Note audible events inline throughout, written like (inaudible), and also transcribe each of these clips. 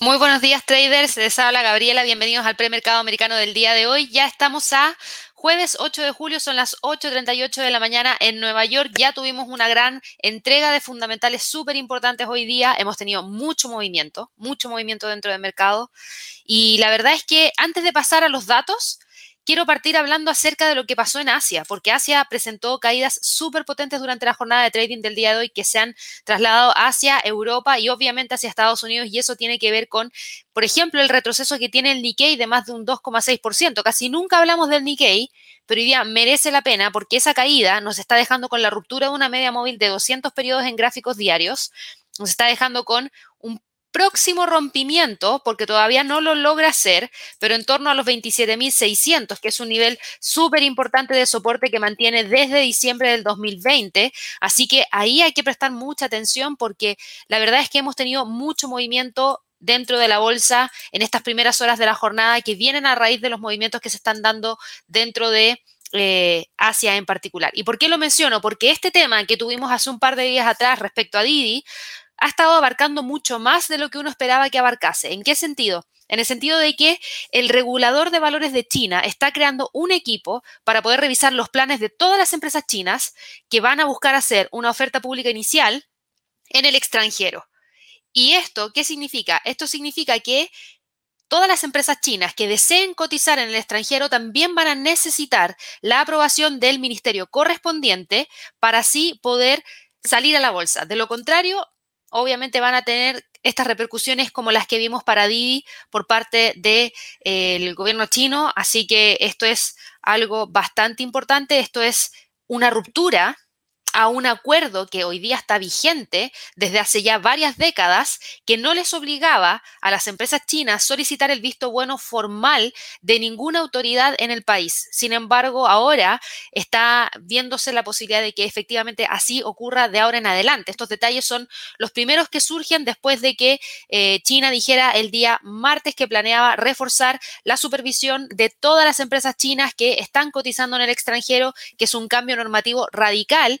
Muy buenos días traders, les habla Gabriela, bienvenidos al premercado americano del día de hoy. Ya estamos a jueves 8 de julio, son las 8.38 de la mañana en Nueva York. Ya tuvimos una gran entrega de fundamentales súper importantes hoy día. Hemos tenido mucho movimiento, mucho movimiento dentro del mercado. Y la verdad es que antes de pasar a los datos, quiero partir hablando acerca de lo que pasó en Asia, porque Asia presentó caídas súper potentes durante la jornada de trading del día de hoy que se han trasladado hacia Europa y obviamente hacia Estados Unidos y eso tiene que ver con, por ejemplo, el retroceso que tiene el Nikkei de más de un 2,6%. Casi nunca hablamos del Nikkei, pero hoy día merece la pena porque esa caída nos está dejando con la ruptura de una media móvil de 200 periodos en gráficos diarios, nos está dejando con un próximo rompimiento, porque todavía no lo logra hacer, pero en torno a los 27.600, que es un nivel súper importante de soporte que mantiene desde diciembre del 2020. Así que ahí hay que prestar mucha atención porque la verdad es que hemos tenido mucho movimiento dentro de la bolsa en estas primeras horas de la jornada que vienen a raíz de los movimientos que se están dando dentro de eh, Asia en particular. ¿Y por qué lo menciono? Porque este tema que tuvimos hace un par de días atrás respecto a Didi ha estado abarcando mucho más de lo que uno esperaba que abarcase. ¿En qué sentido? En el sentido de que el regulador de valores de China está creando un equipo para poder revisar los planes de todas las empresas chinas que van a buscar hacer una oferta pública inicial en el extranjero. ¿Y esto qué significa? Esto significa que todas las empresas chinas que deseen cotizar en el extranjero también van a necesitar la aprobación del ministerio correspondiente para así poder salir a la bolsa. De lo contrario, obviamente van a tener estas repercusiones como las que vimos para Didi por parte del eh, gobierno chino. Así que esto es algo bastante importante. Esto es una ruptura a un acuerdo que hoy día está vigente desde hace ya varias décadas que no les obligaba a las empresas chinas solicitar el visto bueno formal de ninguna autoridad en el país. Sin embargo, ahora está viéndose la posibilidad de que efectivamente así ocurra de ahora en adelante. Estos detalles son los primeros que surgen después de que eh, China dijera el día martes que planeaba reforzar la supervisión de todas las empresas chinas que están cotizando en el extranjero, que es un cambio normativo radical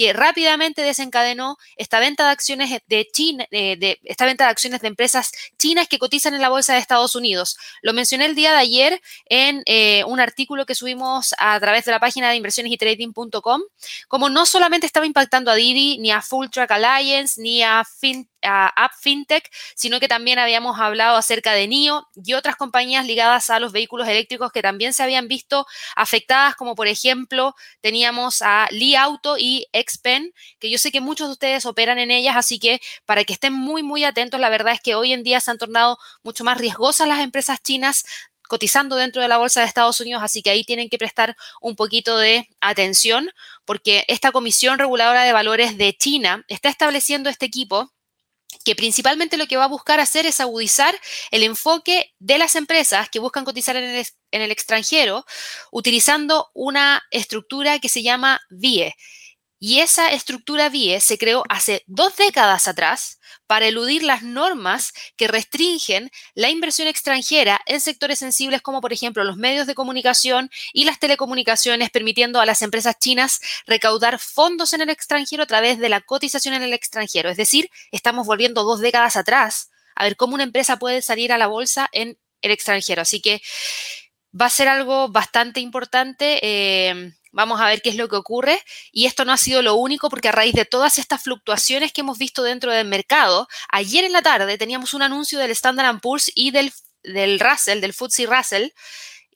que rápidamente desencadenó esta venta de acciones de China, de, esta venta de acciones de empresas chinas que cotizan en la bolsa de Estados Unidos. Lo mencioné el día de ayer en eh, un artículo que subimos a través de la página de inversiones y trading.com, como no solamente estaba impactando a Didi, ni a Full Track Alliance, ni a a App FinTech, sino que también habíamos hablado acerca de NIO y otras compañías ligadas a los vehículos eléctricos que también se habían visto afectadas, como por ejemplo teníamos a Li Auto y Xpen, que yo sé que muchos de ustedes operan en ellas, así que para que estén muy, muy atentos, la verdad es que hoy en día se han tornado mucho más riesgosas las empresas chinas cotizando dentro de la bolsa de Estados Unidos, así que ahí tienen que prestar un poquito de atención porque esta Comisión Reguladora de Valores de China está estableciendo este equipo que principalmente lo que va a buscar hacer es agudizar el enfoque de las empresas que buscan cotizar en el, extranjero utilizando una estructura que se llama VIE. Y esa estructura VIE se creó hace dos décadas atrás para eludir las normas que restringen la inversión extranjera en sectores sensibles como por ejemplo los medios de comunicación y las telecomunicaciones, permitiendo a las empresas chinas recaudar fondos en el extranjero a través de la cotización en el extranjero. Es decir, estamos volviendo dos décadas atrás a ver cómo una empresa puede salir a la bolsa en el extranjero. Así que va a ser algo bastante importante. Eh, Vamos a ver qué es lo que ocurre. Y esto no ha sido lo único porque a raíz de todas estas fluctuaciones que hemos visto dentro del mercado, ayer en la tarde teníamos un anuncio del Standard Poor's y del, del Russell, del FTSE Russell,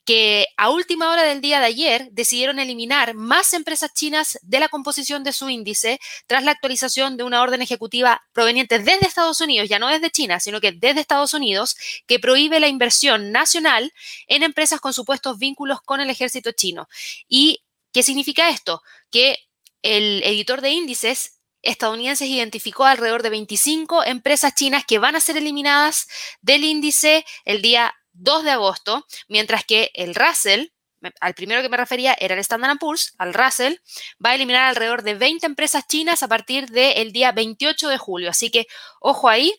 que a última hora del día de ayer decidieron eliminar más empresas chinas de la composición de su índice tras la actualización de una orden ejecutiva proveniente desde Estados Unidos, ya no desde China, sino que desde Estados Unidos, que prohíbe la inversión nacional en empresas con supuestos vínculos con el ejército chino. Y ¿Qué significa esto? Que el editor de índices estadounidenses identificó alrededor de 25 empresas chinas que van a ser eliminadas del índice el día 2 de agosto, mientras que el Russell, al primero que me refería era el Standard Poor's, al Russell, va a eliminar alrededor de 20 empresas chinas a partir del día 28 de julio. Así que ojo ahí,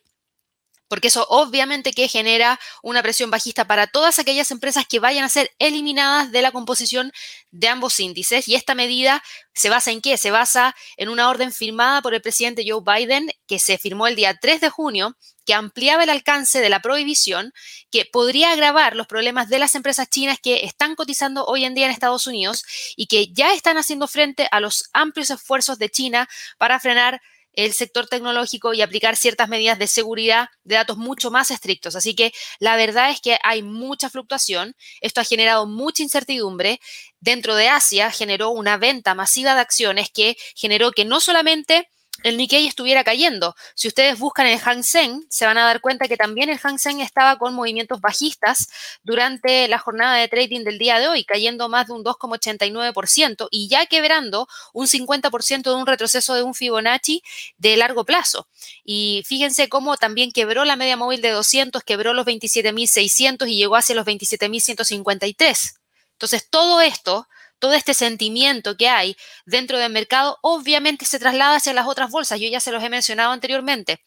porque eso obviamente que genera una presión bajista para todas aquellas empresas que vayan a ser eliminadas de la composición de ambos índices. Y esta medida se basa en qué? Se basa en una orden firmada por el presidente Joe Biden que se firmó el día 3 de junio que ampliaba el alcance de la prohibición, que podría agravar los problemas de las empresas chinas que están cotizando hoy en día en Estados Unidos y que ya están haciendo frente a los amplios esfuerzos de China para frenar el sector tecnológico y aplicar ciertas medidas de seguridad de datos mucho más estrictos. Así que la verdad es que hay mucha fluctuación. Esto ha generado mucha incertidumbre. Dentro de Asia generó una venta masiva de acciones que generó que no solamente el Nikkei estuviera cayendo. Si ustedes buscan el Hang Seng, se van a dar cuenta que también el Hang Seng estaba con movimientos bajistas durante la jornada de trading del día de hoy, cayendo más de un 2,89% y ya quebrando un 50% de un retroceso de un Fibonacci de largo plazo. Y fíjense cómo también quebró la media móvil de 200, quebró los 27.600 y llegó hacia los 27.153. Entonces, todo esto todo este sentimiento que hay dentro del mercado obviamente se traslada hacia las otras bolsas. Yo ya se los he mencionado anteriormente.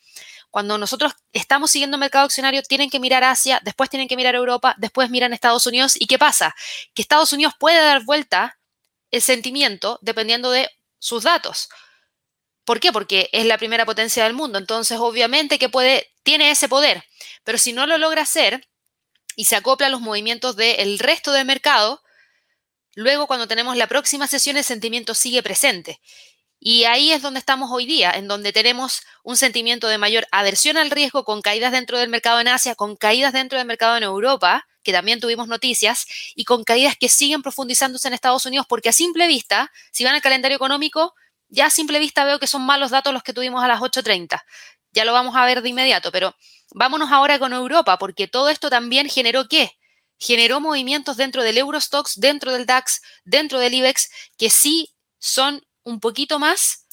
Cuando nosotros estamos siguiendo el mercado accionario, tienen que mirar Asia, después tienen que mirar Europa, después miran Estados Unidos. ¿Y qué pasa? Que Estados Unidos puede dar vuelta el sentimiento dependiendo de sus datos. ¿Por qué? Porque es la primera potencia del mundo. Entonces, obviamente que puede, tiene ese poder. Pero si no lo logra hacer y se acopla a los movimientos del resto del mercado, Luego, cuando tenemos la próxima sesión, el sentimiento sigue presente. Y ahí es donde estamos hoy día, en donde tenemos un sentimiento de mayor aversión al riesgo con caídas dentro del mercado en Asia, con caídas dentro del mercado en Europa, que también tuvimos noticias, y con caídas que siguen profundizándose en Estados Unidos, porque a simple vista, si van al calendario económico, ya a simple vista veo que son malos datos los que tuvimos a las 8.30. Ya lo vamos a ver de inmediato, pero vámonos ahora con Europa, porque todo esto también generó qué? Generó movimientos dentro del Eurostox, dentro del DAX, dentro del IBEX, que sí son un poquito más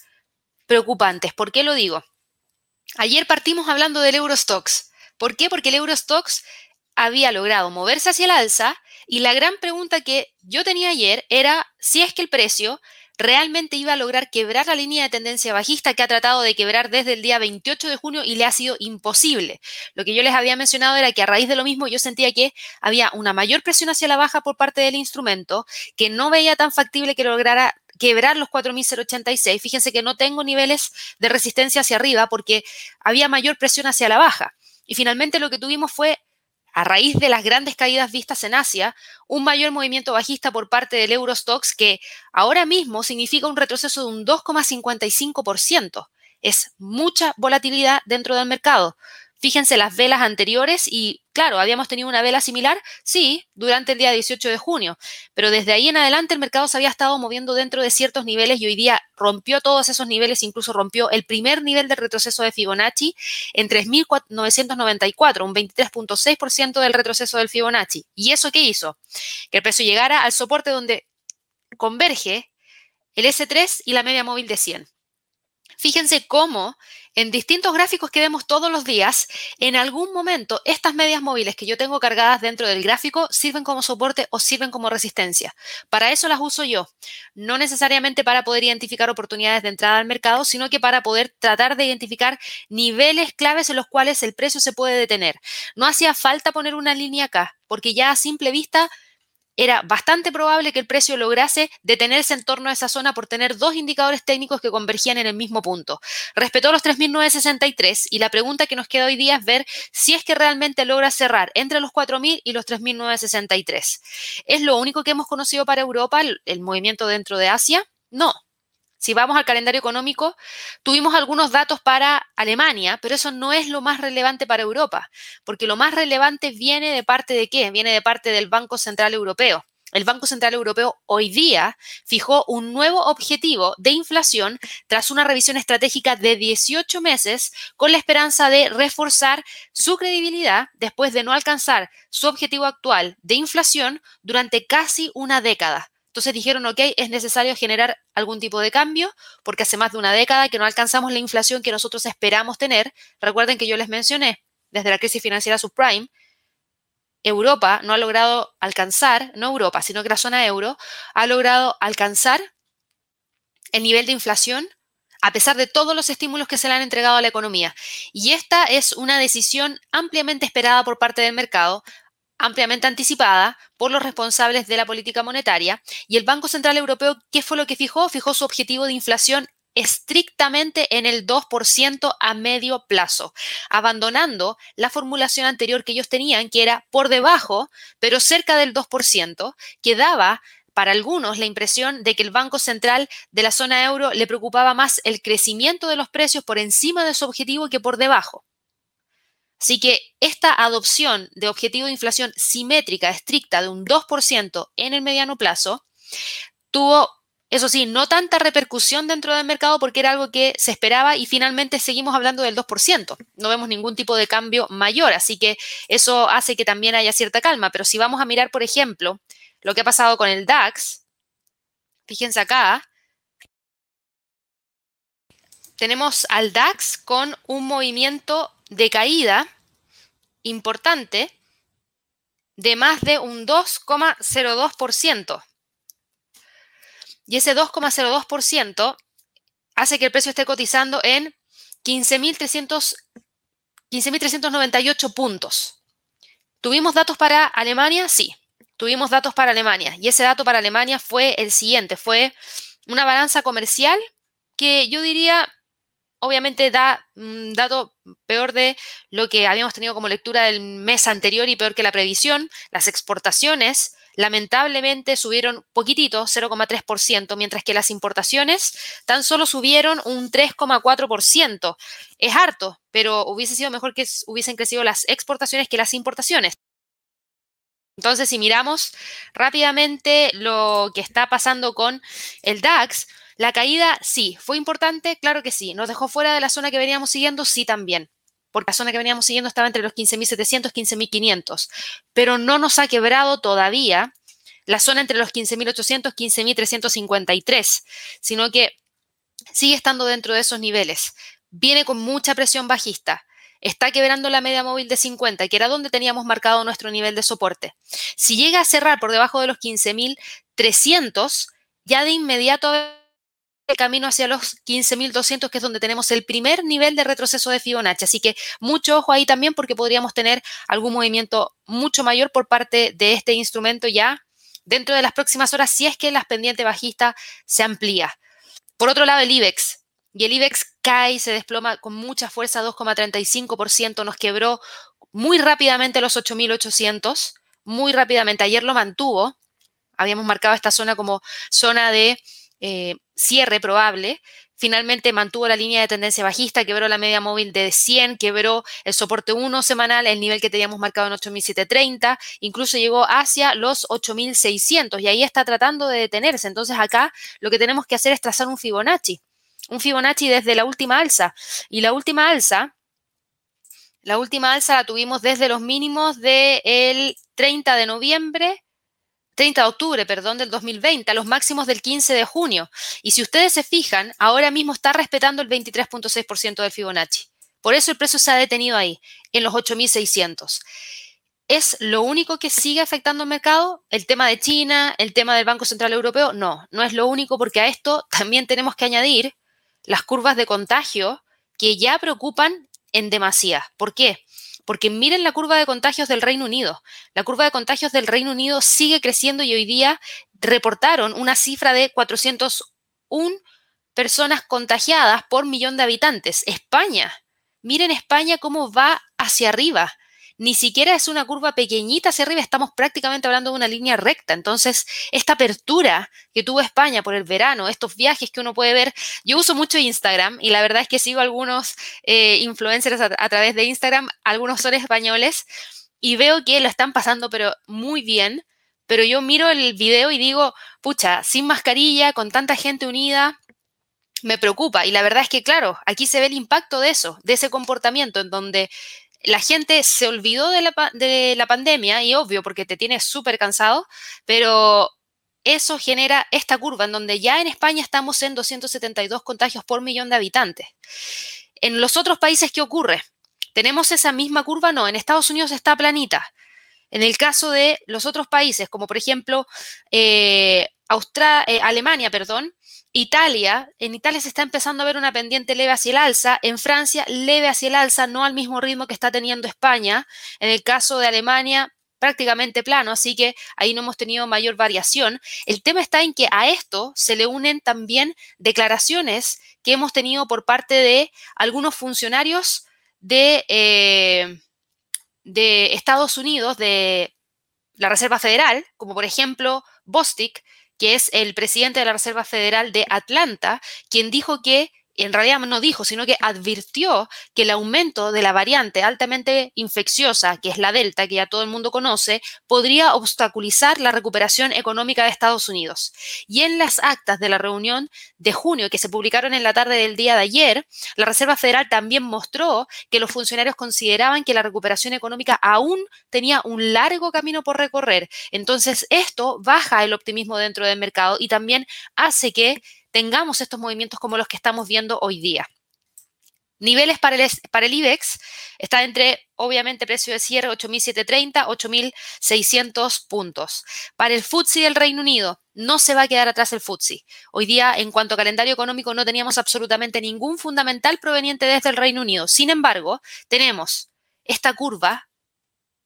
preocupantes. ¿Por qué lo digo? Ayer partimos hablando del Eurostox. ¿Por qué? Porque el Eurostox había logrado moverse hacia el alza y la gran pregunta que yo tenía ayer era si es que el precio realmente iba a lograr quebrar la línea de tendencia bajista que ha tratado de quebrar desde el día 28 de junio y le ha sido imposible. Lo que yo les había mencionado era que a raíz de lo mismo yo sentía que había una mayor presión hacia la baja por parte del instrumento, que no veía tan factible que lograra quebrar los 4.086. Fíjense que no tengo niveles de resistencia hacia arriba porque había mayor presión hacia la baja. Y finalmente lo que tuvimos fue a raíz de las grandes caídas vistas en Asia, un mayor movimiento bajista por parte del Eurostox que ahora mismo significa un retroceso de un 2,55%. Es mucha volatilidad dentro del mercado. Fíjense las velas anteriores y claro, habíamos tenido una vela similar, sí, durante el día 18 de junio, pero desde ahí en adelante el mercado se había estado moviendo dentro de ciertos niveles y hoy día rompió todos esos niveles, incluso rompió el primer nivel de retroceso de Fibonacci en 3.994, un 23.6% del retroceso del Fibonacci. ¿Y eso qué hizo? Que el precio llegara al soporte donde converge el S3 y la media móvil de 100. Fíjense cómo en distintos gráficos que vemos todos los días, en algún momento estas medias móviles que yo tengo cargadas dentro del gráfico sirven como soporte o sirven como resistencia. Para eso las uso yo, no necesariamente para poder identificar oportunidades de entrada al mercado, sino que para poder tratar de identificar niveles claves en los cuales el precio se puede detener. No hacía falta poner una línea acá, porque ya a simple vista era bastante probable que el precio lograse detenerse en torno a esa zona por tener dos indicadores técnicos que convergían en el mismo punto. Respetó los 3.963 y la pregunta que nos queda hoy día es ver si es que realmente logra cerrar entre los 4.000 y los 3.963. ¿Es lo único que hemos conocido para Europa, el, el movimiento dentro de Asia? No, si vamos al calendario económico, tuvimos algunos datos para Alemania, pero eso no es lo más relevante para Europa, porque lo más relevante viene de parte de qué? Viene de parte del Banco Central Europeo. El Banco Central Europeo hoy día fijó un nuevo objetivo de inflación tras una revisión estratégica de 18 meses con la esperanza de reforzar su credibilidad después de no alcanzar su objetivo actual de inflación durante casi una década. Entonces dijeron, ok, es necesario generar algún tipo de cambio porque hace más de una década que no alcanzamos la inflación que nosotros esperamos tener. Recuerden que yo les mencioné desde la crisis financiera subprime, Europa no ha logrado alcanzar, no Europa, sino que la zona euro ha logrado alcanzar el nivel de inflación a pesar de todos los estímulos que se le han entregado a la economía. Y esta es una decisión ampliamente esperada por parte del mercado, ampliamente anticipada por los responsables de la política monetaria. Y el Banco Central Europeo, ¿qué fue lo que fijó? Fijó su objetivo de inflación estrictamente en el 2% a medio plazo, abandonando la formulación anterior que ellos tenían, que era por debajo, pero cerca del 2%, que daba para algunos la impresión de que el Banco Central de la zona euro le preocupaba más el crecimiento de los precios por encima de su objetivo que por debajo. Así que esta adopción de objetivo de inflación simétrica estricta de un 2% en el mediano plazo tuvo eso sí, no tanta repercusión dentro del mercado porque era algo que se esperaba y finalmente seguimos hablando del 2%. No vemos ningún tipo de cambio mayor, así que eso hace que también haya cierta calma. Pero si vamos a mirar, por ejemplo, lo que ha pasado con el DAX, fíjense acá, tenemos al DAX con un movimiento de caída importante de más de un 2,02%. Y ese 2,02% hace que el precio esté cotizando en 15.398 puntos. ¿Tuvimos datos para Alemania? Sí, tuvimos datos para Alemania. Y ese dato para Alemania fue el siguiente, fue una balanza comercial que yo diría, obviamente da un dato peor de lo que habíamos tenido como lectura del mes anterior y peor que la previsión. Las exportaciones lamentablemente subieron poquitito, 0,3%, mientras que las importaciones tan solo subieron un 3,4%. Es harto, pero hubiese sido mejor que hubiesen crecido las exportaciones que las importaciones. Entonces, si miramos rápidamente lo que está pasando con el DAX, la caída sí, fue importante, claro que sí. Nos dejó fuera de la zona que veníamos siguiendo, sí también porque la zona que veníamos siguiendo estaba entre los 15.700 y 15.500, pero no nos ha quebrado todavía la zona entre los 15.800 y 15.353, sino que sigue estando dentro de esos niveles. Viene con mucha presión bajista. Está quebrando la media móvil de 50, que era donde teníamos marcado nuestro nivel de soporte. Si llega a cerrar por debajo de los 15.300, ya de inmediato camino hacia los 15.200, que es donde tenemos el primer nivel de retroceso de Fibonacci. Así que mucho ojo ahí también porque podríamos tener algún movimiento mucho mayor por parte de este instrumento ya dentro de las próximas horas si es que las pendiente bajista se amplía. Por otro lado, el IBEX. Y el IBEX cae se desploma con mucha fuerza, 2,35%, nos quebró muy rápidamente los 8.800, muy rápidamente. Ayer lo mantuvo, habíamos marcado esta zona como zona de eh, cierre probable, finalmente mantuvo la línea de tendencia bajista, quebró la media móvil de 100, quebró el soporte 1 semanal, el nivel que teníamos marcado en 8.730, incluso llegó hacia los 8.600 y ahí está tratando de detenerse. Entonces acá lo que tenemos que hacer es trazar un Fibonacci, un Fibonacci desde la última alza. Y la última alza, la última alza la tuvimos desde los mínimos del 30 de noviembre 30 de octubre, perdón, del 2020, a los máximos del 15 de junio. Y si ustedes se fijan, ahora mismo está respetando el 23.6% del Fibonacci. Por eso el precio se ha detenido ahí, en los 8.600. ¿Es lo único que sigue afectando el mercado? ¿El tema de China? ¿El tema del Banco Central Europeo? No, no es lo único porque a esto también tenemos que añadir las curvas de contagio que ya preocupan en demasía. ¿Por qué? Porque miren la curva de contagios del Reino Unido. La curva de contagios del Reino Unido sigue creciendo y hoy día reportaron una cifra de 401 personas contagiadas por millón de habitantes. España, miren España cómo va hacia arriba ni siquiera es una curva pequeñita hacia arriba, estamos prácticamente hablando de una línea recta. Entonces, esta apertura que tuvo España por el verano, estos viajes que uno puede ver, yo uso mucho Instagram y la verdad es que sigo algunos eh, influencers a, a través de Instagram, algunos son españoles y veo que lo están pasando pero muy bien. Pero yo miro el video y digo, pucha, sin mascarilla, con tanta gente unida, me preocupa. Y la verdad es que, claro, aquí se ve el impacto de eso, de ese comportamiento en donde la gente se olvidó de la, pandemia y obvio porque te tienes súper cansado, pero eso genera esta curva en donde ya en España estamos en 272 contagios por millón de habitantes. En los otros países, ¿qué ocurre? ¿Tenemos esa misma curva? No, en Estados Unidos está planita. En el caso de los otros países, como por ejemplo eh, eh, Alemania, perdón, Italia, en Italia se está empezando a ver una pendiente leve hacia el alza, en Francia leve hacia el alza, no al mismo ritmo que está teniendo España. En el caso de Alemania, prácticamente plano, así que ahí no hemos tenido mayor variación. El tema está en que a esto se le unen también declaraciones que hemos tenido por parte de algunos funcionarios de, eh, Estados Unidos, de la Reserva Federal, como por ejemplo Bostic, que es el presidente de la Reserva Federal de Atlanta, quien dijo que en realidad no dijo, sino que advirtió que el aumento de la variante altamente infecciosa, que es la Delta, que ya todo el mundo conoce, podría obstaculizar la recuperación económica de Estados Unidos. Y en las actas de la reunión de junio que se publicaron en la tarde del día de ayer, la Reserva Federal también mostró que los funcionarios consideraban que la recuperación económica aún tenía un largo camino por recorrer. Entonces, esto baja el optimismo dentro del mercado y también hace que tengamos estos movimientos como los que estamos viendo hoy día. Niveles para el, para el IBEX está entre, obviamente, precio de cierre 8.730, 8.600 puntos. Para el FTSE del Reino Unido, no se va a quedar atrás el FTSE. Hoy día, en cuanto a calendario económico, no teníamos absolutamente ningún fundamental proveniente desde el Reino Unido. Sin embargo, tenemos esta curva,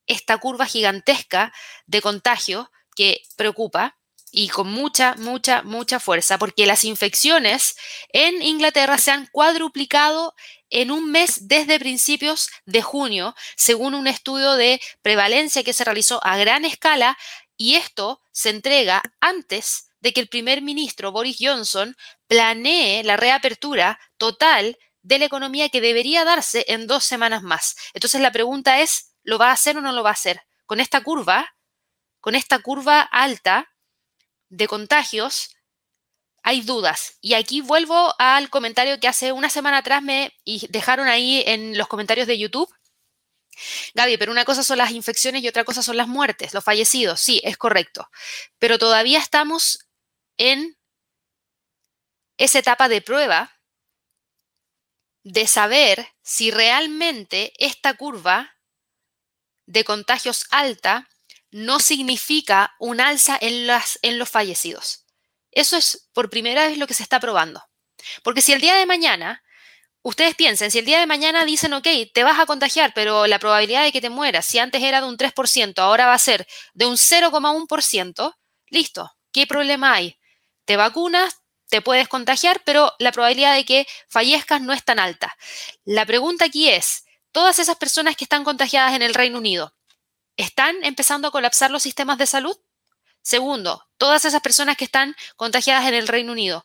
esta curva gigantesca de contagio que preocupa y con mucha, mucha, mucha fuerza, porque las infecciones en Inglaterra se han cuadruplicado en un mes desde principios de junio, según un estudio de prevalencia que se realizó a gran escala, y esto se entrega antes de que el primer ministro Boris Johnson planee la reapertura total de la economía que debería darse en dos semanas más. Entonces la pregunta es, ¿lo va a hacer o no lo va a hacer? Con esta curva, con esta curva alta, de contagios, hay dudas. Y aquí vuelvo al comentario que hace una semana atrás me dejaron ahí en los comentarios de YouTube. Gaby, pero una cosa son las infecciones y otra cosa son las muertes, los fallecidos. Sí, es correcto. Pero todavía estamos en esa etapa de prueba de saber si realmente esta curva de contagios alta no significa un alza en, los fallecidos. Eso es por primera vez lo que se está probando. Porque si el día de mañana, ustedes piensen, si el día de mañana dicen, ok, te vas a contagiar, pero la probabilidad de que te mueras, si antes era de un 3%, ahora va a ser de un 0,1%, listo, ¿qué problema hay? Te vacunas, te puedes contagiar, pero la probabilidad de que fallezcas no es tan alta. La pregunta aquí es, todas esas personas que están contagiadas en el Reino Unido, ¿Están empezando a colapsar los sistemas de salud? Segundo, todas esas personas que están contagiadas en el Reino Unido,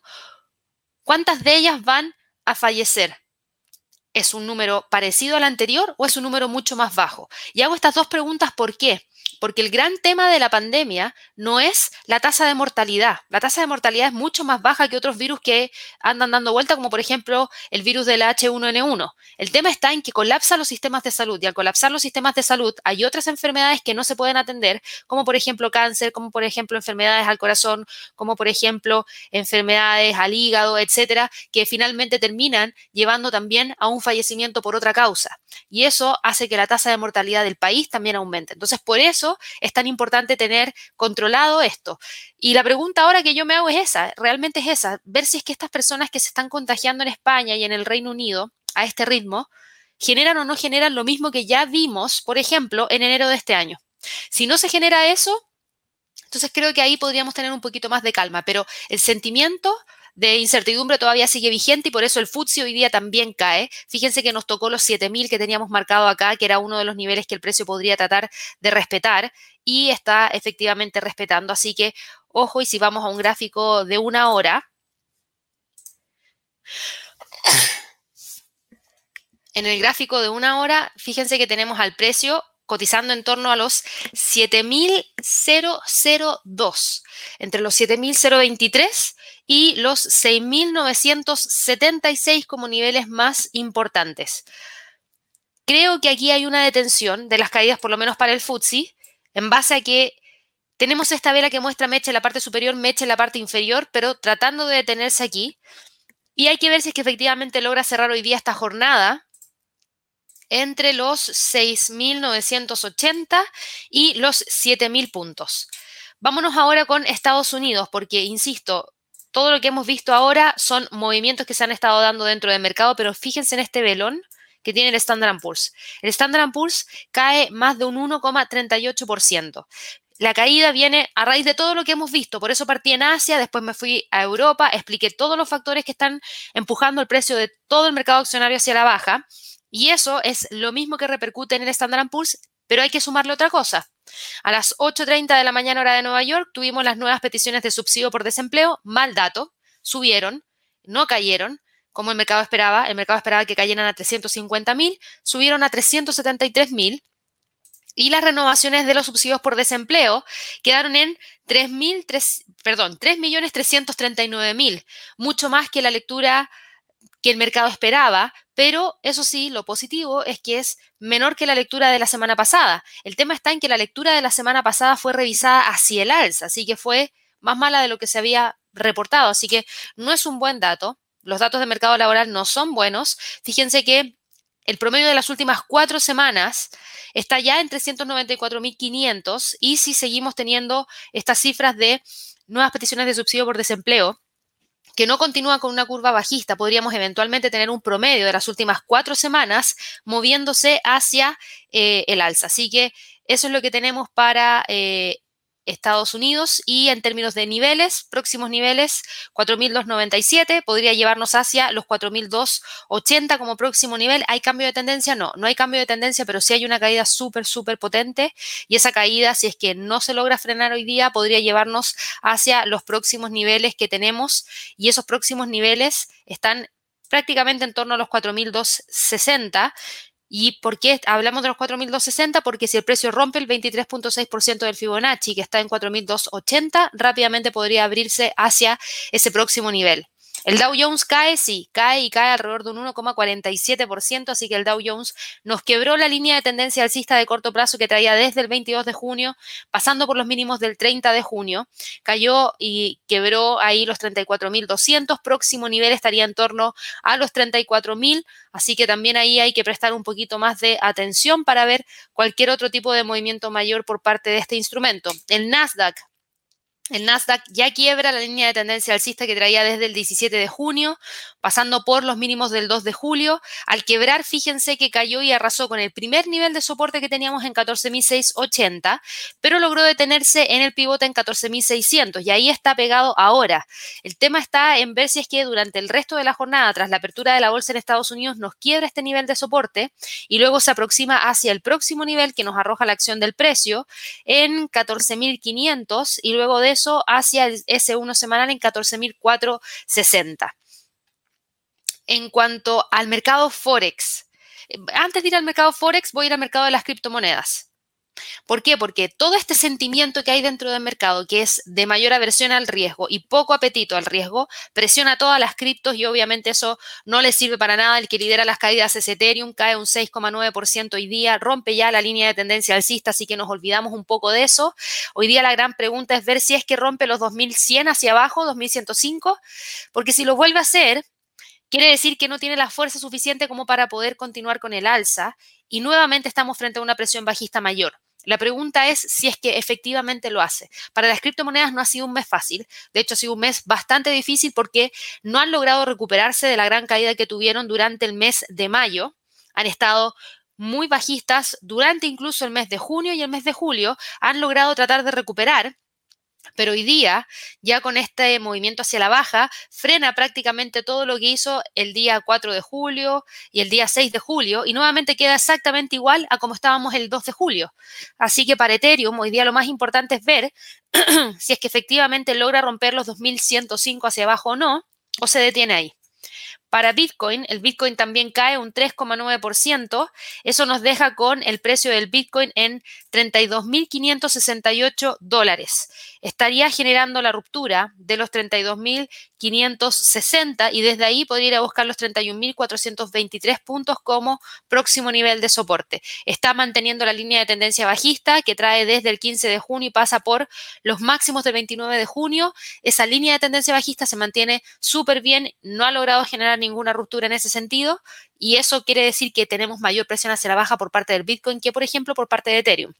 ¿cuántas de ellas van a fallecer? ¿Es un número parecido al anterior o es un número mucho más bajo? Y hago estas dos preguntas ¿por qué? Porque el gran tema de la pandemia no es la tasa de mortalidad. La tasa de mortalidad es mucho más baja que otros virus que andan dando vuelta, como por ejemplo el virus del H1N1. El tema está en que colapsa los sistemas de salud y al colapsar los sistemas de salud hay otras enfermedades que no se pueden atender, como por ejemplo cáncer, como por ejemplo enfermedades al corazón, como por ejemplo enfermedades al hígado, etcétera, que finalmente terminan llevando también a un fallecimiento por otra causa. Y eso hace que la tasa de mortalidad del país también aumente. Entonces, por eso es tan importante tener controlado esto. Y la pregunta ahora que yo me hago es esa, realmente es esa, ver si es que estas personas que se están contagiando en España y en el Reino Unido a este ritmo, generan o no generan lo mismo que ya vimos, por ejemplo, en enero de este año. Si no se genera eso, entonces creo que ahí podríamos tener un poquito más de calma, pero el sentimiento de incertidumbre todavía sigue vigente y por eso el FTSE hoy día también cae. Fíjense que nos tocó los 7.000 que teníamos marcado acá, que era uno de los niveles que el precio podría tratar de respetar y está efectivamente respetando. Así que ojo y si vamos a un gráfico de una hora, en el gráfico de una hora, fíjense que tenemos al precio cotizando en torno a los 7.002, entre los 7.023 y los 6.976 como niveles más importantes. Creo que aquí hay una detención de las caídas, por lo menos para el FTSE, en base a que tenemos esta vela que muestra mecha en la parte superior, mecha en la parte inferior, pero tratando de detenerse aquí. Y hay que ver si es que efectivamente logra cerrar hoy día esta jornada entre los 6.980 y los 7.000 puntos. Vámonos ahora con Estados Unidos, porque, insisto, todo lo que hemos visto ahora son movimientos que se han estado dando dentro del mercado, pero fíjense en este velón que tiene el Standard Poor's. El Standard Poor's cae más de un 1,38%. La caída viene a raíz de todo lo que hemos visto, por eso partí en Asia, después me fui a Europa, expliqué todos los factores que están empujando el precio de todo el mercado accionario hacia la baja, y eso es lo mismo que repercute en el Standard Poor's, pero hay que sumarle otra cosa. A las 8.30 de la mañana hora de Nueva York tuvimos las nuevas peticiones de subsidio por desempleo, mal dato, subieron, no cayeron, como el mercado esperaba. El mercado esperaba que cayeran a 350.000, subieron a 373.000 y las renovaciones de los subsidios por desempleo quedaron en 3.000, perdón, 3.339.000, mucho más que la lectura que el mercado esperaba, pero eso sí, lo positivo es que es menor que la lectura de la semana pasada. El tema está en que la lectura de la semana pasada fue revisada hacia el alza, así que fue más mala de lo que se había reportado, así que no es un buen dato. Los datos de mercado laboral no son buenos. Fíjense que el promedio de las últimas cuatro semanas está ya en 394.500 y si seguimos teniendo estas cifras de nuevas peticiones de subsidio por desempleo, que no continúa con una curva bajista, podríamos eventualmente tener un promedio de las últimas cuatro semanas moviéndose hacia eh, el alza. Así que eso es lo que tenemos para eh, Estados Unidos y en términos de niveles, próximos niveles, 4.297, podría llevarnos hacia los 4.280 como próximo nivel. ¿Hay cambio de tendencia? No, no hay cambio de tendencia, pero sí hay una caída súper, súper potente y esa caída, si es que no se logra frenar hoy día, podría llevarnos hacia los próximos niveles que tenemos y esos próximos niveles están prácticamente en torno a los 4.260 ¿Y por qué hablamos de los 4.260? Porque si el precio rompe el 23.6% del Fibonacci, que está en 4.280, rápidamente podría abrirse hacia ese próximo nivel. El Dow Jones cae, sí, cae y cae alrededor de un 1,47%, así que el Dow Jones nos quebró la línea de tendencia alcista de corto plazo que traía desde el 22 de junio, pasando por los mínimos del 30 de junio, cayó y quebró ahí los 34.200, próximo nivel estaría en torno a los 34.000, así que también ahí hay que prestar un poquito más de atención para ver cualquier otro tipo de movimiento mayor por parte de este instrumento. El Nasdaq el Nasdaq ya quiebra la línea de tendencia alcista que traía desde el 17 de junio, pasando por los mínimos del 2 de julio. Al quebrar, fíjense que cayó y arrasó con el primer nivel de soporte que teníamos en 14.680, pero logró detenerse en el pivote en 14.600 y ahí está pegado ahora. El tema está en ver si es que durante el resto de la jornada, tras la apertura de la bolsa en Estados Unidos, nos quiebra este nivel de soporte y luego se aproxima hacia el próximo nivel que nos arroja la acción del precio en 14.500 y luego de hacia el S1 semanal en 14.460. En cuanto al mercado Forex, eh, antes de ir al mercado Forex, voy a ir al mercado de las criptomonedas. ¿Por qué? Porque todo este sentimiento que hay dentro del mercado, que es de mayor aversión al riesgo y poco apetito al riesgo, presiona todas las criptos y obviamente eso no le sirve para nada. El que lidera las caídas es Ethereum, cae un 6,9% hoy día, rompe ya la línea de tendencia alcista, así que nos olvidamos un poco de eso. Hoy día la gran pregunta es ver si es que rompe los 2100 hacia abajo, 2105, porque si lo vuelve a hacer, quiere decir que no tiene la fuerza suficiente como para poder continuar con el alza y nuevamente estamos frente a una presión bajista mayor. La pregunta es si es que efectivamente lo hace. Para las criptomonedas no ha sido un mes fácil. De hecho, ha sido un mes bastante difícil porque no han logrado recuperarse de la gran caída que tuvieron durante el mes de mayo. Han estado muy bajistas durante incluso el mes de junio y el mes de julio. Han logrado tratar de recuperar pero hoy día, ya con este movimiento hacia la baja, frena prácticamente todo lo que hizo el día 4 de julio y el día 6 de julio y nuevamente queda exactamente igual a como estábamos el 2 de julio. Así que para Ethereum, hoy día lo más importante es ver (clears throat) si es que efectivamente logra romper los 2105 hacia abajo o no, o se detiene ahí. Para Bitcoin, el Bitcoin también cae un 3,9%. Eso nos deja con el precio del Bitcoin en 32.568 dólares. Estaría generando la ruptura de los 32.560 y desde ahí podría ir a buscar los 31.423 puntos como próximo nivel de soporte. Está manteniendo la línea de tendencia bajista que trae desde el 15 de junio y pasa por los máximos del 29 de junio. Esa línea de tendencia bajista se mantiene súper bien, no ha logrado generar ninguna ruptura en ese sentido y eso quiere decir que tenemos mayor presión hacia la baja por parte del Bitcoin que, por ejemplo, por parte de Ethereum.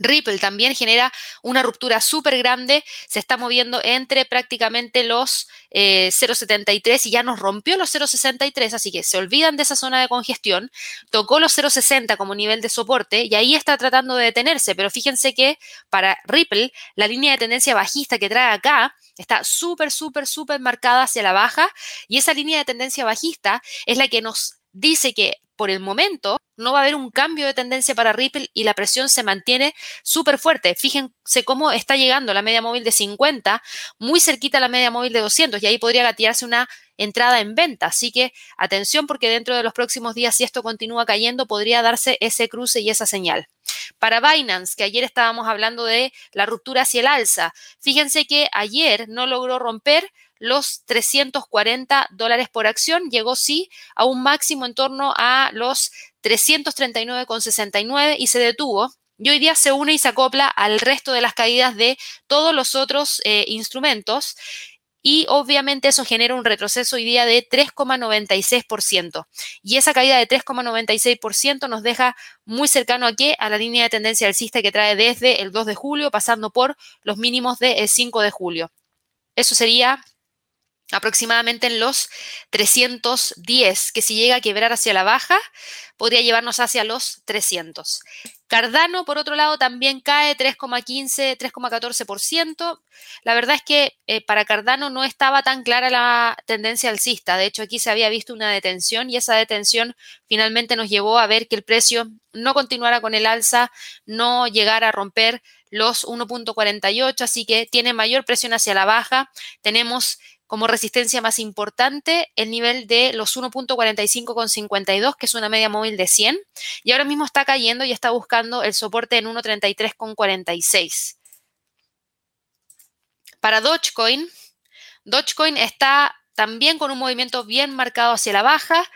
Ripple también genera una ruptura súper grande, se está moviendo entre prácticamente los 0,73 eh, y ya nos rompió los 0,63, así que se olvidan de esa zona de congestión, tocó los 0,60 como nivel de soporte y ahí está tratando de detenerse, pero fíjense que para Ripple la línea de tendencia bajista que trae acá está súper, súper, súper marcada hacia la baja y esa línea de tendencia bajista es la que nos dice que por el momento no va a haber un cambio de tendencia para Ripple y la presión se mantiene súper fuerte. Fíjense cómo está llegando la media móvil de 50, muy cerquita a la media móvil de 200 y ahí podría gatillarse una entrada en venta. Así que atención porque dentro de los próximos días, si esto continúa cayendo, podría darse ese cruce y esa señal. Para Binance, que ayer estábamos hablando de la ruptura hacia el alza, fíjense que ayer no logró romper los 340 dólares por acción, llegó sí a un máximo en torno a los 339,69 y se detuvo. Y hoy día se une y se acopla al resto de las caídas de todos los otros eh, instrumentos y obviamente eso genera un retroceso hoy día de 3,96%. Y esa caída de 3,96% nos deja muy cercano aquí a la línea de tendencia alcista que trae desde el 2 de julio, pasando por los mínimos del 5 de julio. Eso sería aproximadamente en los 310, que si llega a quebrar hacia la baja, podría llevarnos hacia los 300. Cardano, por otro lado, también cae 3,15, 3,14%. La verdad es que eh, para Cardano no estaba tan clara la tendencia alcista. De hecho, aquí se había visto una detención y esa detención finalmente nos llevó a ver que el precio no continuara con el alza, no llegara a romper los 1.48, así que tiene mayor presión hacia la baja. Tenemos como resistencia más importante el nivel de los 1.45,52, que es una media móvil de 100, y ahora mismo está cayendo y está buscando el soporte en 1.33,46. Para Dogecoin, Dogecoin está también con un movimiento bien marcado hacia la baja,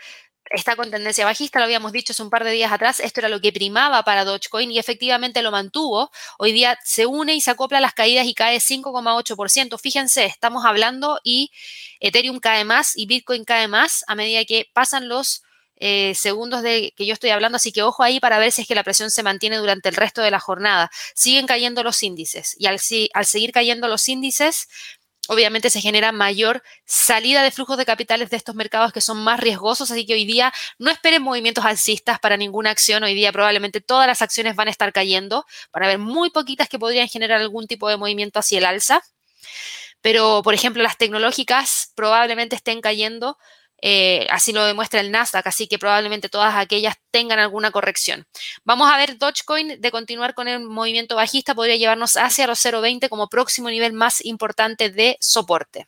está con tendencia bajista, lo habíamos dicho hace un par de días atrás, esto era lo que primaba para Dogecoin y efectivamente lo mantuvo. Hoy día se une y se acopla las caídas y cae 5,8%. Fíjense, estamos hablando y Ethereum cae más y Bitcoin cae más a medida que pasan los eh, segundos de que yo estoy hablando, así que ojo ahí para ver si es que la presión se mantiene durante el resto de la jornada. Siguen cayendo los índices y al, al seguir cayendo los índices, obviamente se genera mayor salida de flujos de capitales de estos mercados que son más riesgosos, así que hoy día no esperen movimientos alcistas para ninguna acción, hoy día probablemente todas las acciones van a estar cayendo, van a haber muy poquitas que podrían generar algún tipo de movimiento hacia el alza, pero por ejemplo las tecnológicas probablemente estén cayendo eh, así lo demuestra el Nasdaq, así que probablemente todas aquellas tengan alguna corrección. Vamos a ver Dogecoin de continuar con el movimiento bajista, podría llevarnos hacia los 0,20 como próximo nivel más importante de soporte.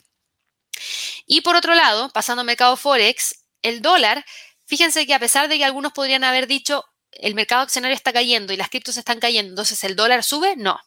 Y por otro lado, pasando al mercado Forex, el dólar, fíjense que a pesar de que algunos podrían haber dicho el mercado accionario está cayendo y las criptos están cayendo, entonces el dólar sube, no.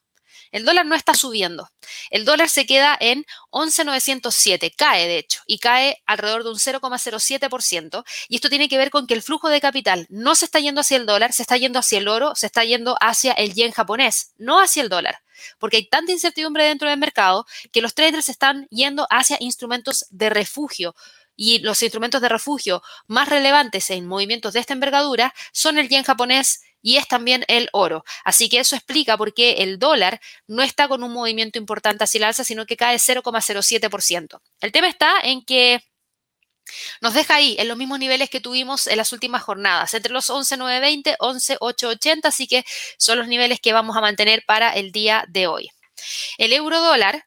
El dólar no está subiendo. El dólar se queda en 11.907, cae de hecho, y cae alrededor de un 0,07%. Y esto tiene que ver con que el flujo de capital no se está yendo hacia el dólar, se está yendo hacia el oro, se está yendo hacia el yen japonés, no hacia el dólar. Porque hay tanta incertidumbre dentro del mercado que los traders están yendo hacia instrumentos de refugio, y los instrumentos de refugio más relevantes en movimientos de esta envergadura son el yen japonés y es también el oro. Así que eso explica por qué el dólar no está con un movimiento importante hacia el alza, sino que cae 0,07%. El tema está en que nos deja ahí en los mismos niveles que tuvimos en las últimas jornadas, entre los 11,920, 11,880, así que son los niveles que vamos a mantener para el día de hoy. El euro dólar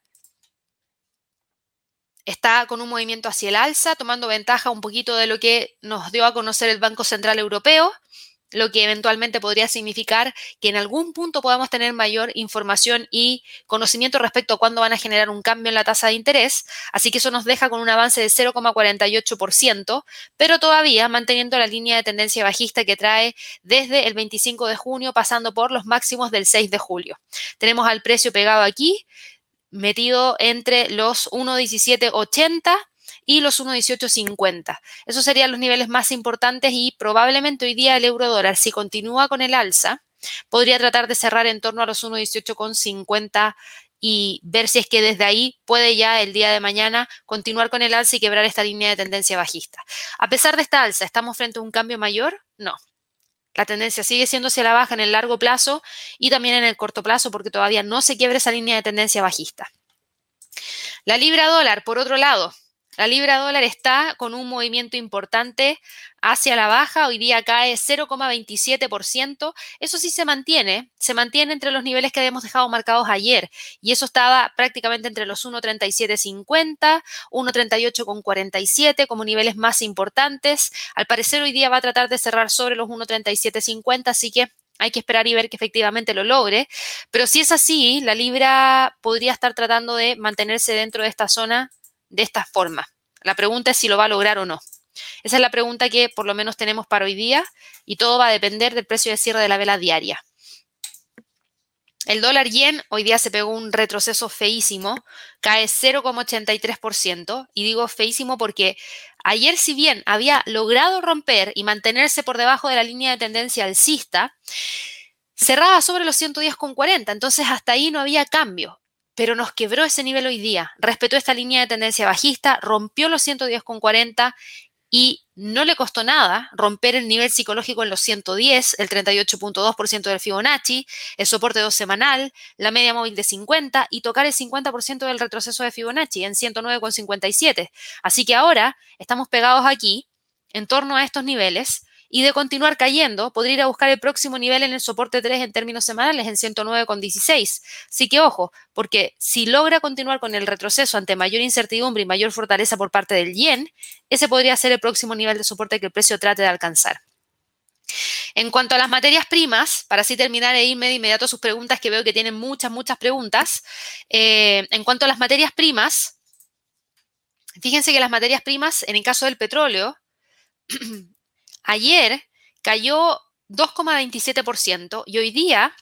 está con un movimiento hacia el alza, tomando ventaja un poquito de lo que nos dio a conocer el Banco Central Europeo lo que eventualmente podría significar que en algún punto podamos tener mayor información y conocimiento respecto a cuándo van a generar un cambio en la tasa de interés. Así que eso nos deja con un avance de 0,48%, pero todavía manteniendo la línea de tendencia bajista que trae desde el 25 de junio, pasando por los máximos del 6 de julio. Tenemos al precio pegado aquí, metido entre los 1,1780 y los 1,1850. Esos serían los niveles más importantes y probablemente hoy día el euro dólar, si continúa con el alza, podría tratar de cerrar en torno a los 1,1850 y ver si es que desde ahí puede ya el día de mañana continuar con el alza y quebrar esta línea de tendencia bajista. A pesar de esta alza, ¿estamos frente a un cambio mayor? No. la tendencia sigue siendo hacia la baja en el largo plazo y también en el corto plazo porque todavía no se quiebra esa línea de tendencia bajista. La libra dólar, por otro lado, la libra dólar está con un movimiento importante hacia la baja, hoy día cae 0,27%, eso sí se mantiene, se mantiene entre los niveles que habíamos dejado marcados ayer y eso estaba prácticamente entre los 1,3750, 1,38,47 como niveles más importantes. Al parecer hoy día va a tratar de cerrar sobre los 1,3750, así que hay que esperar y ver que efectivamente lo logre. Pero si es así, la libra podría estar tratando de mantenerse dentro de esta zona de esta forma. La pregunta es si lo va a lograr o no. Esa es la pregunta que por lo menos tenemos para hoy día y todo va a depender del precio de cierre de la vela diaria. El dólar yen hoy día se pegó un retroceso feísimo, cae 0,83% y digo feísimo porque ayer si bien había logrado romper y mantenerse por debajo de la línea de tendencia alcista, cerraba sobre los 110,40, entonces hasta ahí no había cambio pero nos quebró ese nivel hoy día. Respetó esta línea de tendencia bajista, rompió los 110,40 y no le costó nada romper el nivel psicológico en los 110, el 38.2% del Fibonacci, el soporte 2 semanal, la media móvil de 50 y tocar el 50% del retroceso de Fibonacci en 109,57. Así que ahora estamos pegados aquí, en torno a estos niveles, y de continuar cayendo, podría ir a buscar el próximo nivel en el soporte 3 en términos semanales en 109,16. Así que ojo, porque si logra continuar con el retroceso ante mayor incertidumbre y mayor fortaleza por parte del yen, ese podría ser el próximo nivel de soporte que el precio trate de alcanzar. En cuanto a las materias primas, para así terminar e irme de inmediato a sus preguntas, que veo que tienen muchas, muchas preguntas. Eh, en cuanto a las materias primas, fíjense que las materias primas, en el caso del petróleo, (clears throat) Ayer cayó 2,27% y hoy día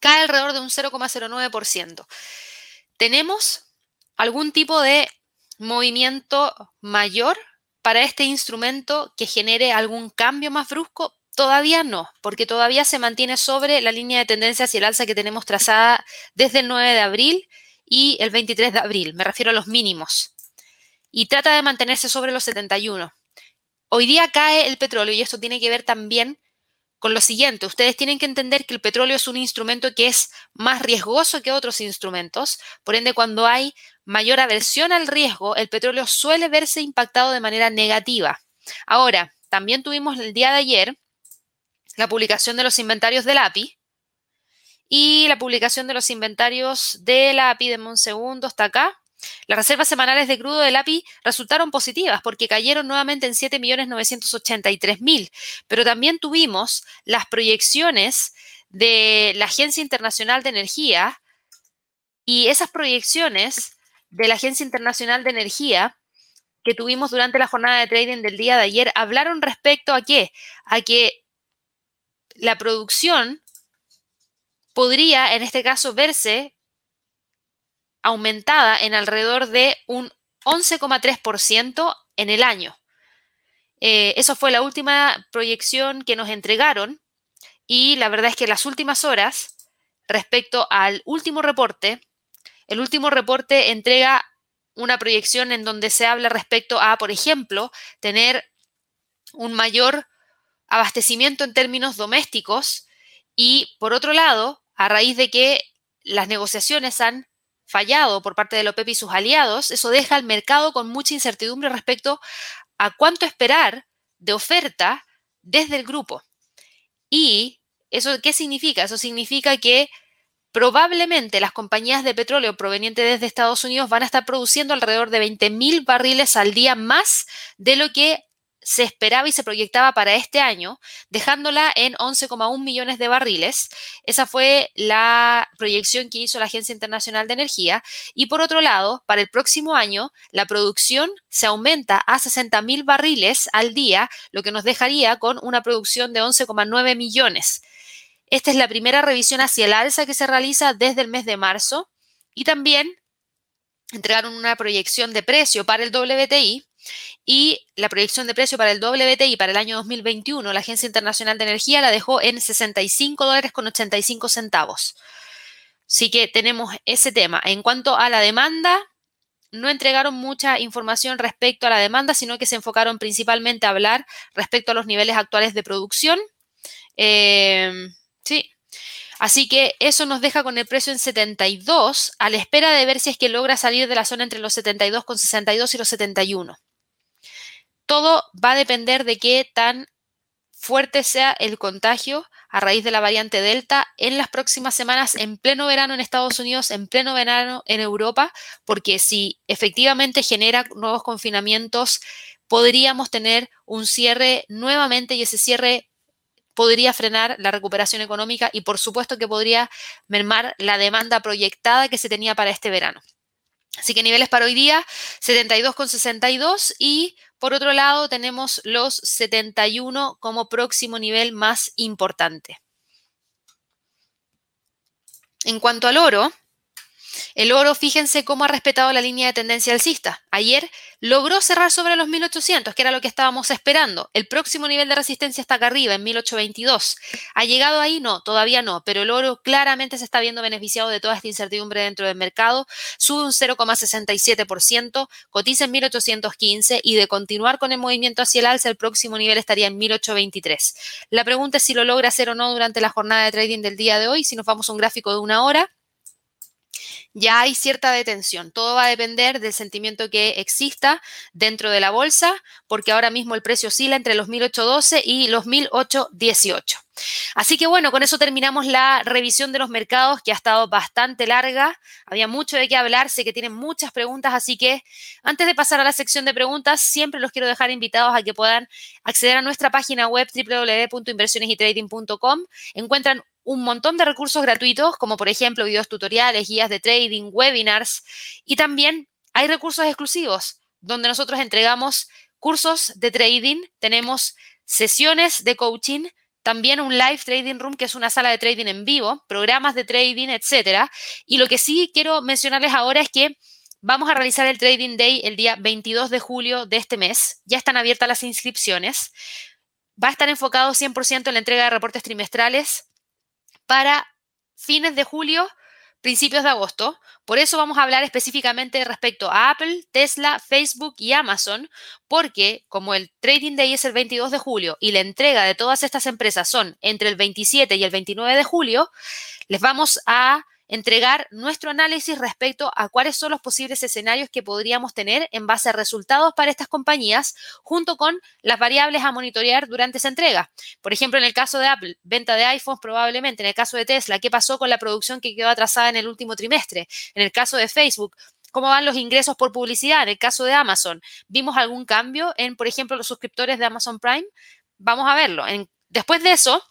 cae alrededor de un 0,09%. Tenemos algún tipo de movimiento mayor para este instrumento que genere algún cambio más brusco? Todavía no, porque todavía se mantiene sobre la línea de tendencia hacia el alza que tenemos trazada desde el 9 de abril y el 23 de abril, me refiero a los mínimos. Y trata de mantenerse sobre los 71. Hoy día cae el petróleo y esto tiene que ver también con lo siguiente. Ustedes tienen que entender que el petróleo es un instrumento que es más riesgoso que otros instrumentos. Por ende, cuando hay mayor aversión al riesgo, el petróleo suele verse impactado de manera negativa. Ahora, también tuvimos el día de ayer la publicación de los inventarios del API y la publicación de los inventarios de la API, de un segundo, está acá. Las reservas semanales de crudo del API resultaron positivas porque cayeron nuevamente en 7.983.000, pero también tuvimos las proyecciones de la Agencia Internacional de Energía y esas proyecciones de la Agencia Internacional de Energía que tuvimos durante la jornada de trading del día de ayer hablaron respecto a qué? A que la producción podría, en este caso, verse aumentada en alrededor de un 11,3% en el año. Eh, eso fue la última proyección que nos entregaron y la verdad es que las últimas horas, respecto al último reporte, el último reporte entrega una proyección en donde se habla respecto a, por ejemplo, tener un mayor abastecimiento en términos domésticos y, por otro lado, a raíz de que las negociaciones han fallado por parte de la y sus aliados, eso deja al mercado con mucha incertidumbre respecto a cuánto esperar de oferta desde el grupo. ¿Y eso qué significa? Eso significa que probablemente las compañías de petróleo provenientes desde Estados Unidos van a estar produciendo alrededor de 20.000 barriles al día más de lo que se esperaba y se proyectaba para este año, dejándola en 11,1 millones de barriles. Esa fue la proyección que hizo la Agencia Internacional de Energía. Y por otro lado, para el próximo año, la producción se aumenta a 60 mil barriles al día, lo que nos dejaría con una producción de 11,9 millones. Esta es la primera revisión hacia el alza que se realiza desde el mes de marzo y también entregaron una proyección de precio para el WTI y la proyección de precio para el WTI para el año 2021, la Agencia Internacional de Energía la dejó en 65 dólares con 85 centavos. Así que tenemos ese tema. En cuanto a la demanda, no entregaron mucha información respecto a la demanda, sino que se enfocaron principalmente a hablar respecto a los niveles actuales de producción. Em, sí. Así que eso nos deja con el precio en 72, a la espera de ver si es que logra salir de la zona entre los 72,62 y los 71. Todo va a depender de qué tan fuerte sea el contagio a raíz de la variante Delta en las próximas semanas, en pleno verano en Estados Unidos, en pleno verano en Europa, porque si efectivamente genera nuevos confinamientos, podríamos tener un cierre nuevamente y ese cierre podría frenar la recuperación económica y por supuesto que podría mermar la demanda proyectada que se tenía para este verano. Así que niveles para hoy día 72,62 y por otro lado tenemos los 71 como próximo nivel más importante. En cuanto al oro, el oro, fíjense cómo ha respetado la línea de tendencia alcista. Ayer logró cerrar sobre los 1800, que era lo que estábamos esperando. El próximo nivel de resistencia está acá arriba, en 1822. ¿Ha llegado ahí? No, todavía no, pero el oro claramente se está viendo beneficiado de toda esta incertidumbre dentro del mercado. Sube un 0,67%, cotiza en 1815 y de continuar con el movimiento hacia el alza, el próximo nivel estaría en 1823. La pregunta es si lo logra hacer o no durante la jornada de trading del día de hoy. Si nos vamos a un gráfico de una hora, ya hay cierta detención. Todo va a depender del sentimiento que exista dentro de la bolsa, porque ahora mismo el precio oscila entre los 1812 y los 1818. Así que bueno, con eso terminamos la revisión de los mercados que ha estado bastante larga. Había mucho de qué hablar, sé que tienen muchas preguntas, así que antes de pasar a la sección de preguntas, siempre los quiero dejar invitados a que puedan acceder a nuestra página web www.inversionesytrading.com. Encuentran un montón de recursos gratuitos, como por ejemplo videos tutoriales, guías de trading, webinars, y también hay recursos exclusivos donde nosotros entregamos cursos de trading, tenemos sesiones de coaching, también un live trading room, que es una sala de trading en vivo, programas de trading, etcétera. Y lo que sí quiero mencionarles ahora es que vamos a realizar el Trading Day el día 22 de julio de este mes. Ya están abiertas las inscripciones. Va a estar enfocado 100% en la entrega de reportes trimestrales para fines de julio, principios de agosto. Por eso vamos a hablar específicamente respecto a Apple, Tesla, Facebook y Amazon, porque como el Trading Day es el 22 de julio y la entrega de todas estas empresas son entre el 27 y el 29 de julio, les vamos a entregar nuestro análisis respecto a cuáles son los posibles escenarios que podríamos tener en base a resultados para estas compañías, junto con las variables a monitorear durante esa entrega. Por ejemplo, en el caso de Apple, venta de iPhones probablemente, en el caso de Tesla, qué pasó con la producción que quedó atrasada en el último trimestre, en el caso de Facebook, cómo van los ingresos por publicidad, en el caso de Amazon, ¿vimos algún cambio en, por ejemplo, los suscriptores de Amazon Prime? Vamos a verlo. después de eso,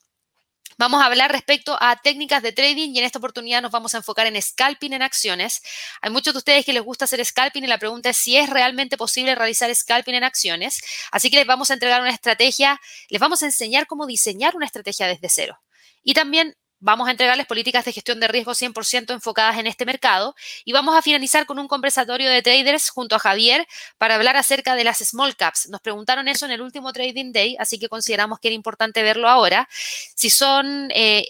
Vamos a hablar respecto a técnicas de trading y en esta oportunidad nos vamos a enfocar en scalping en acciones. Hay muchos de ustedes que les gusta hacer scalping y la pregunta es si es realmente posible realizar scalping en acciones. Así que les vamos a entregar una estrategia, les vamos a enseñar cómo diseñar una estrategia desde cero. Y también vamos a entregarles políticas de gestión de riesgo 100% enfocadas en este mercado y vamos a finalizar con un conversatorio de traders junto a Javier para hablar acerca de las small caps. Nos preguntaron eso en el último Trading Day, así que consideramos que era importante verlo ahora. Si son... Eh,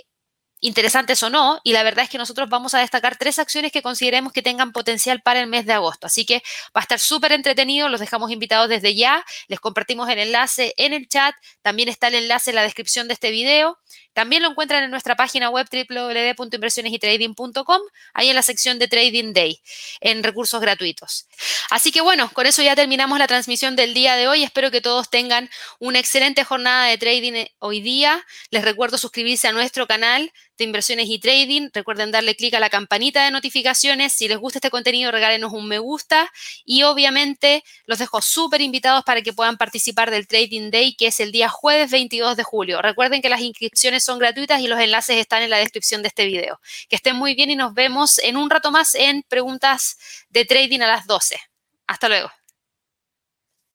interesantes o no, y la verdad es que nosotros vamos a destacar tres acciones que consideremos que tengan potencial para el mes de agosto. Así que va a estar súper entretenido, los dejamos invitados desde ya, les compartimos el enlace en el chat, también está el enlace en la descripción de este video. También lo encuentran en nuestra página web www.inversionesytrading.com, ahí en la sección de Trading Day, en recursos gratuitos. Así que bueno, con eso ya terminamos la transmisión del día de hoy. Espero que todos tengan una excelente jornada de trading hoy día. Les recuerdo suscribirse a nuestro canal de inversiones y trading. Recuerden darle clic a la campanita de notificaciones. Si les gusta este contenido, regálenos un me gusta. Y obviamente los dejo súper invitados para que puedan participar del Trading Day, que es el día jueves 22 de julio. Recuerden que las inscripciones son gratuitas y los enlaces están en la descripción de este video. Que estén muy bien y nos vemos en un rato más en preguntas de trading a las 12. Hasta luego.